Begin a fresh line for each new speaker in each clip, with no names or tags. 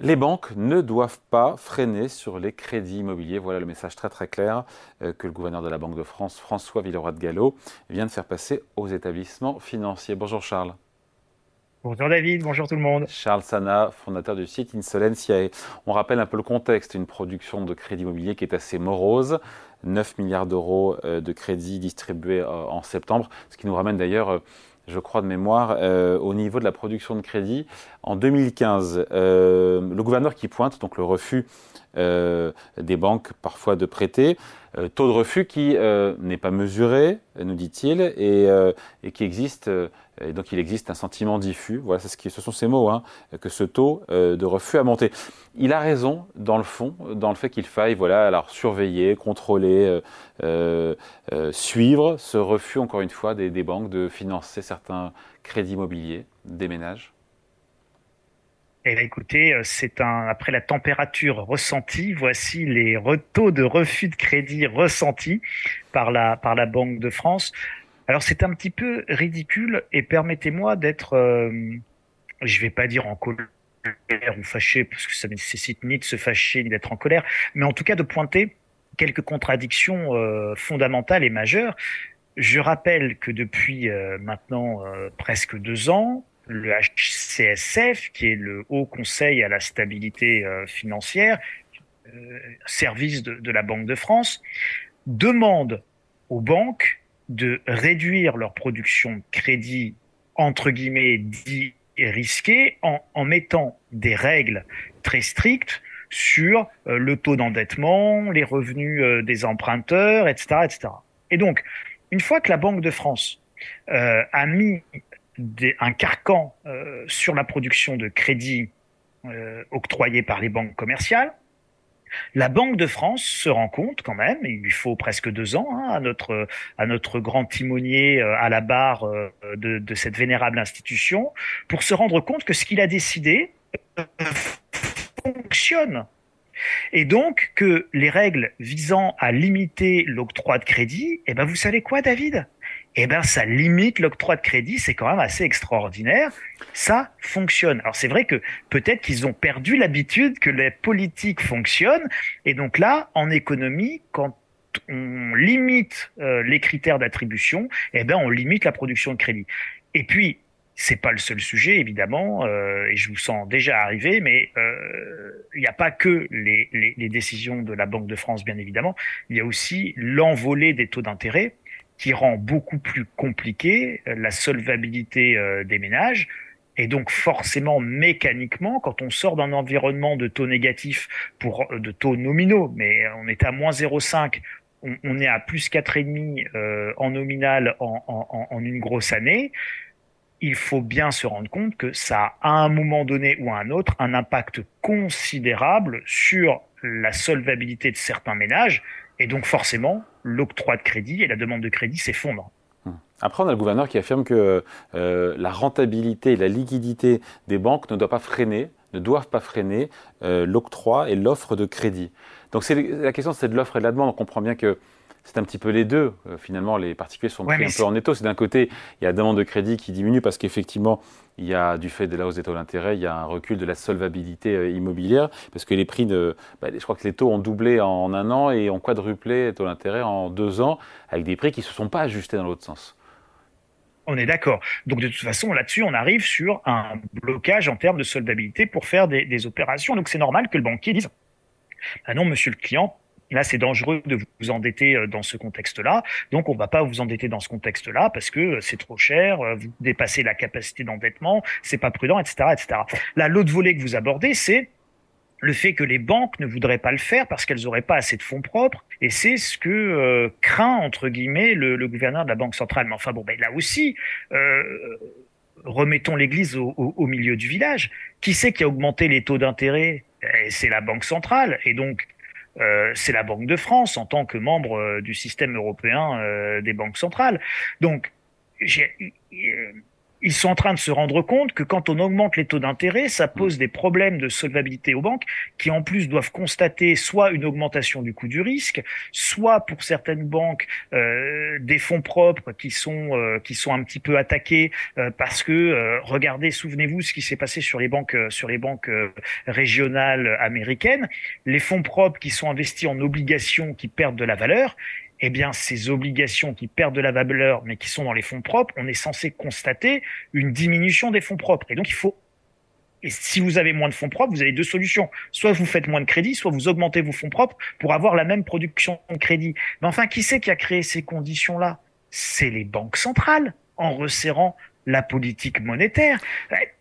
Les banques ne doivent pas freiner sur les crédits immobiliers. Voilà le message très très clair euh, que le gouverneur de la Banque de France, François Villeroy de Gallo, vient de faire passer aux établissements financiers. Bonjour Charles.
Bonjour David, bonjour tout le monde.
Charles Sana, fondateur du site Insolentiae. On rappelle un peu le contexte, une production de crédit immobilier qui est assez morose. 9 milliards d'euros euh, de crédits distribués euh, en septembre, ce qui nous ramène d'ailleurs je crois de mémoire, euh, au niveau de la production de crédit. En 2015, euh, le gouverneur qui pointe donc le refus euh, des banques parfois de prêter, taux de refus qui n'est pas mesuré, nous dit-il, et, et, qui existe et donc il existe un sentiment diffus, voilà, ce, sont ces mots, hein, que ce taux euh, de refus a monté. Il a raison, dans le fond, dans le fait qu'il faille voilà, alors, surveiller, contrôler, euh, euh, suivre ce refus, encore une fois, des, banques de financer certains crédits immobiliers des ménages.
Eh bien, écoutez, c'est un après la température ressentie, voici les taux de refus de crédit ressentis par la Banque de France. Alors c'est un petit peu ridicule et permettez-moi d'être, euh, je vais pas dire en colère ou fâché parce que ça nécessite ni de se fâcher ni d'être en colère, mais en tout cas de pointer quelques contradictions euh, fondamentales et majeures. Je rappelle que depuis euh, maintenant euh, presque deux ans, le HCSF, qui est le Haut Conseil à la stabilité financière, service de, de la Banque de France, demande aux banques de réduire leur production de crédit, entre guillemets, dit risqué, en, en mettant des règles très strictes sur euh, le taux d'endettement, les revenus euh, des emprunteurs, etc., etc. Et donc, une fois que la Banque de France euh, a mis un carcan sur la production de crédit octroyé par les banques commerciales, la Banque de France se rend compte quand même, il lui faut presque deux ans hein, à notre à notre grand timonier euh, à la barre euh, de, de cette vénérable institution, pour se rendre compte que ce qu'il a décidé euh, fonctionne. Et donc que les règles visant à limiter l'octroi de crédit, eh ben vous savez quoi, David? Eh ben ça limite l'octroi de crédit, c'est quand même assez extraordinaire. Ça fonctionne. Alors c'est vrai que peut-être qu'ils ont perdu l'habitude que les politiques fonctionnent, et donc là, en économie, quand on limite euh, les critères d'attribution, eh ben on limite la production de crédit. Et puis c'est pas le seul sujet évidemment, euh, et je vous sens déjà arriver, mais euh, il n'y a pas que les, les, les, décisions de la Banque de France bien évidemment, il y a aussi l'envolée des taux d'intérêt qui rend beaucoup plus compliqué euh, la solvabilité euh, des ménages. Et donc forcément, mécaniquement, quand on sort d'un environnement de taux négatifs pour euh, de taux nominaux, mais on est à moins 0,5, on, est à plus 4,5 euh, en nominal en, en, en, une grosse année, il faut bien se rendre compte que ça a à un moment donné ou à un autre un impact considérable sur la solvabilité de certains ménages et donc forcément, l'octroi de crédit et la demande de crédit s'effondrent.
Hum. Après, on a le gouverneur qui affirme que euh, la rentabilité et la liquidité des banques ne doivent pas freiner, ne doivent pas freiner euh, l'octroi et l'offre de crédit. Donc la question, c'est de l'offre et de la demande. On comprend bien que c'est un petit peu les deux. Euh, finalement, les particuliers sont pris un peu en étau. C'est d'un côté, il y a la demande de crédit qui diminue parce qu'effectivement, il y a du fait de la hausse des taux d'intérêt, il y a un recul de la solvabilité euh, immobilière parce que les prix de, bah, je crois que les taux ont doublé en un an et ont quadruplé les taux d'intérêt en deux ans avec des prix qui ne se sont pas ajustés dans l'autre sens.
On est d'accord. Donc de toute façon, là-dessus, on arrive sur un blocage en termes de solvabilité pour faire des, des opérations. Donc c'est normal que le banquier dise, ah non, monsieur le client, Là, c'est dangereux de vous endetter euh, dans ce contexte-là. Donc, on ne va pas vous endetter dans ce contexte-là parce que euh, c'est trop cher, euh, vous dépassez la capacité d'endettement, c'est pas prudent, etc., etc. Là, l'autre volet que vous abordez, c'est le fait que les banques ne voudraient pas le faire parce qu'elles n'auraient pas assez de fonds propres, et c'est ce que craint entre guillemets le, le, gouverneur de la Banque centrale. Mais enfin bon, ben là aussi, euh, remettons l'Église au, au, au, milieu du village. Qui c'est qui a augmenté les taux d'intérêt? Eh, C'est la Banque centrale, et donc euh, c'est la Banque de France en tant que membre euh, du système européen euh, des banques centrales. Donc, ils sont en train de se rendre compte que quand on augmente les taux d'intérêt, ça pose mm. des problèmes de solvabilité aux banques qui en plus doivent constater soit une augmentation du coût du risque, soit pour certaines banques euh, des fonds propres qui sont euh, qui sont un petit peu attaqués euh, parce que euh, regardez, souvenez-vous ce qui s'est passé sur les banques sur les banques régionales américaines, les fonds propres qui sont investis en obligations qui perdent de la valeur eh bien, ces obligations qui perdent de la valeur, mais qui sont dans les fonds propres, on est censé constater une diminution des fonds propres. Et donc, il faut et si vous avez moins de fonds propres, vous avez deux solutions. Soit vous faites moins de crédit, soit vous augmentez vos fonds propres pour avoir la même production de crédit. Mais enfin, qui c'est qui a créé ces conditions-là? C'est les banques centrales, en resserrant la politique monétaire.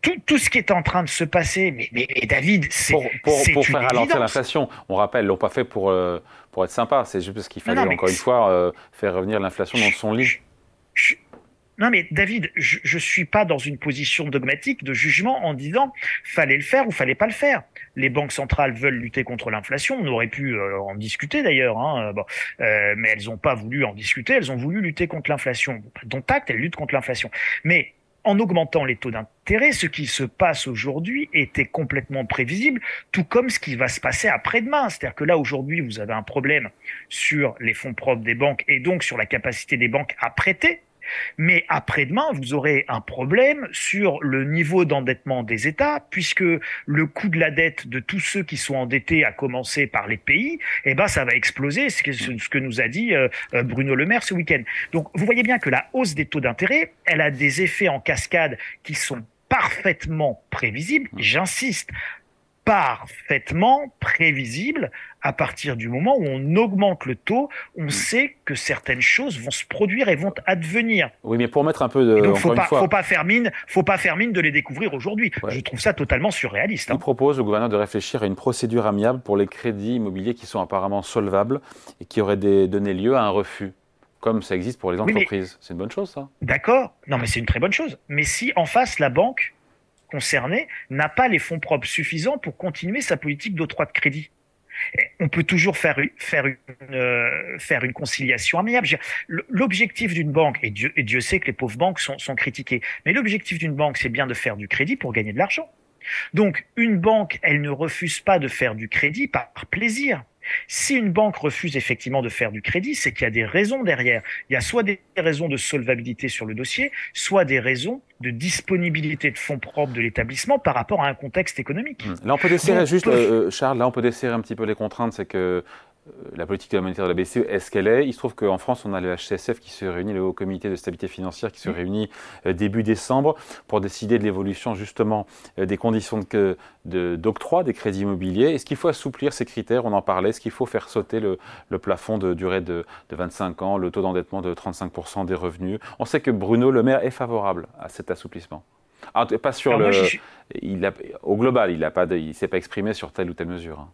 Tout, tout, ce qui est en train de se passer, mais, mais, David, c'est
pour, pour, pour faire ralentir l'inflation. On rappelle, ils l'ont pas fait pour euh, pour être sympa. C'est juste parce qu'il fallait encore une fois euh, faire revenir l'inflation dans son lit.
non mais David, je ne suis pas dans une position dogmatique de jugement en disant fallait le faire ou fallait pas le faire. Les banques centrales veulent lutter contre l'inflation. On aurait pu euh, en discuter d'ailleurs, hein, bon, euh, mais elles n'ont pas voulu en discuter. Elles ont voulu lutter contre l'inflation. Dont acte, elles luttent contre l'inflation. Mais en augmentant les taux d'intérêt, ce qui se passe aujourd'hui était complètement prévisible, tout comme ce qui va se passer après-demain. C'est-à-dire que là, aujourd'hui, vous avez un problème sur les fonds propres des banques et donc sur la capacité des banques à prêter mais après-demain, vous aurez un problème sur le niveau d'endettement des États, puisque le coût de la dette de tous ceux qui sont endettés, à commencer par les pays, eh ben, ça va exploser, ce que, ce que nous a dit euh, Bruno Le Maire ce week-end. Donc, vous voyez bien que la hausse des taux d'intérêt, elle a des effets en cascade qui sont parfaitement prévisibles. J'insiste, parfaitement prévisible à partir du moment où on augmente le taux, on mm. sait que certaines choses vont se produire et vont advenir.
Oui, mais pour mettre un peu de.
Donc, faut pas, faut pas faire mine, faut pas faire mine de les découvrir aujourd'hui. Je trouve ça totalement surréaliste.
Hein. Il propose au gouvernement de réfléchir à une procédure amiable pour les crédits immobiliers qui sont apparemment solvables et qui auraient donné lieu à un refus comme ça existe pour les entreprises. c'est une bonne chose, ça
D'accord. Non, mais c'est une très bonne chose. Mais si en face, la banque concerné n'a pas les fonds propres suffisants pour continuer sa politique d'octroi de crédit. On peut toujours faire, faire, une, euh, faire une conciliation amiable. L'objectif d'une banque, et Dieu, et Dieu sait que les pauvres banques sont, sont critiquées, mais l'objectif d'une banque, c'est bien de faire du crédit pour gagner de l'argent. Donc, une banque, elle ne refuse pas de faire du crédit par plaisir. Si une banque refuse effectivement de faire du crédit, c'est qu'il y a des raisons derrière. Il y a soit des raisons de solvabilité sur le dossier, soit des raisons de disponibilité de fonds propres de l'établissement par rapport à un contexte économique.
Là, on peut desserrer juste, euh, euh, Charles, là, on peut desserrer un petit peu les contraintes, c'est que la politique monétaire de la BCE est ce qu'elle est? Il se trouve qu'en France, on a le HCSF qui se réunit, le Haut Comité de stabilité financière qui se réunit euh, début décembre pour décider de l'évolution justement euh, des conditions d'octroi de, des crédits immobiliers. Est-ce qu'il faut assouplir ces critères? On en parlait. Est-ce qu'il faut faire sauter le, plafond de durée de, 25 ans, le taux d'endettement de 35% des revenus? On sait que Bruno Le Maire est favorable à cet assouplissement. Ah, pas sur le. il au global, il ne s'est pas exprimé sur telle ou telle mesure. Hein.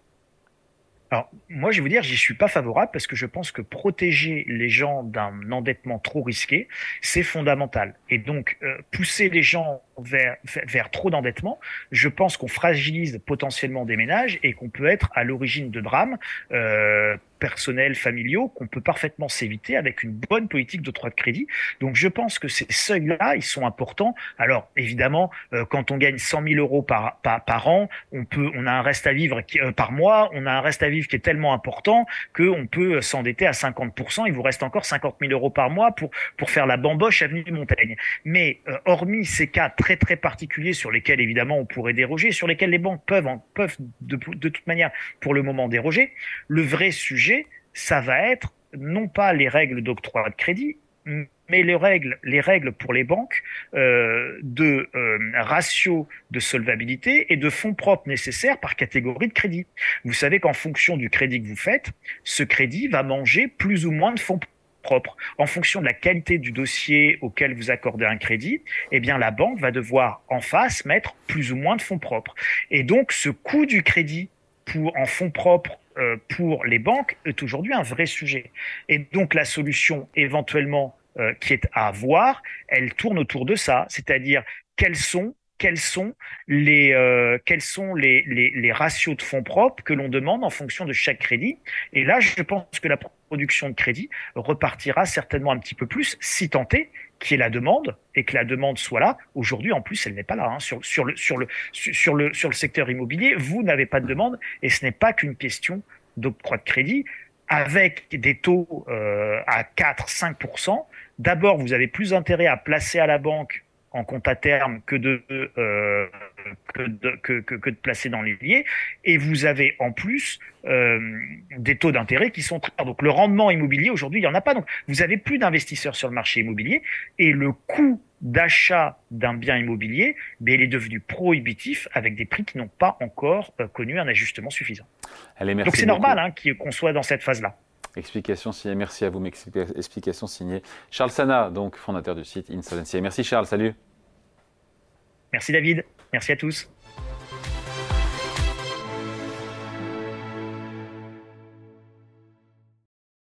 Alors, moi, je vais vous dire, j'y suis pas favorable parce que je pense que protéger les gens d'un endettement trop risqué, c'est fondamental. Et donc, euh, pousser les gens vers, vers trop d'endettement, je pense qu'on fragilise potentiellement des ménages et qu'on peut être à l'origine de drames euh, personnels, familiaux, qu'on peut parfaitement s'éviter avec une bonne politique d'octroi de crédit. Donc je pense que ces seuils-là, ils sont importants. Alors évidemment, euh, quand on gagne 100 000 euros par, par, par, an, on peut, on a un reste à vivre qui, euh, par mois, on a un reste à vivre qui est tellement important qu'on peut s'endetter à 50%. Il vous reste encore 50 000 euros par mois pour, pour faire la bamboche avenue Montaigne. Mais euh, hormis ces cas très très particuliers sur lesquels évidemment on pourrait déroger, sur lesquels les banques peuvent, peuvent de, toute manière pour le moment déroger, le vrai sujet ça va être non pas les règles d'octroi de crédit, mais les règles, les règles pour les banques euh, de euh, ratio de solvabilité et de fonds propres nécessaires par catégorie de crédit. Vous savez qu'en fonction du crédit que vous faites, ce crédit va manger plus ou moins de fonds propres. En fonction de la qualité du dossier auquel vous accordez un crédit, eh bien la banque va devoir en face mettre plus ou moins de fonds propres. Et donc ce coût du crédit pour en fonds propres euh, pour les banques est aujourd'hui un vrai sujet. Et donc la solution éventuellement euh, qui est à avoir, elle tourne autour de ça, c'est-à-dire quels sont quels sont les euh, quels sont les, les, les, ratios de fonds propres que l'on demande en fonction de chaque crédit. Et là, je pense que la production de crédit repartira certainement un petit peu plus, si tenté qu'il y ait la demande et que la demande soit là. Aujourd'hui, en plus, elle n'est pas là. Hein. Sur, sur, le, sur, le, sur, le, sur le secteur immobilier, vous n'avez pas de demande et ce n'est pas qu'une question d'octroi de crédit avec des taux euh, à 4-5%. D'abord, vous avez plus intérêt à placer à la banque en compte à terme que de, euh, que, de que, que, de placer dans les billets. Et vous avez en plus euh, des taux d'intérêt qui sont très Donc le rendement immobilier, aujourd'hui, il n'y en a pas. Donc vous avez plus d'investisseurs sur le marché immobilier et le coût d'achat d'un bien immobilier, mais il est devenu prohibitif avec des prix qui n'ont pas encore euh, connu un ajustement suffisant.
Allez, merci
Donc c'est normal hein, qu'on soit dans cette phase-là.
Explication signée, merci à vous, explication signée Charles Sana, donc fondateur du site Insolvency. Merci Charles, salut.
Merci David, merci à tous.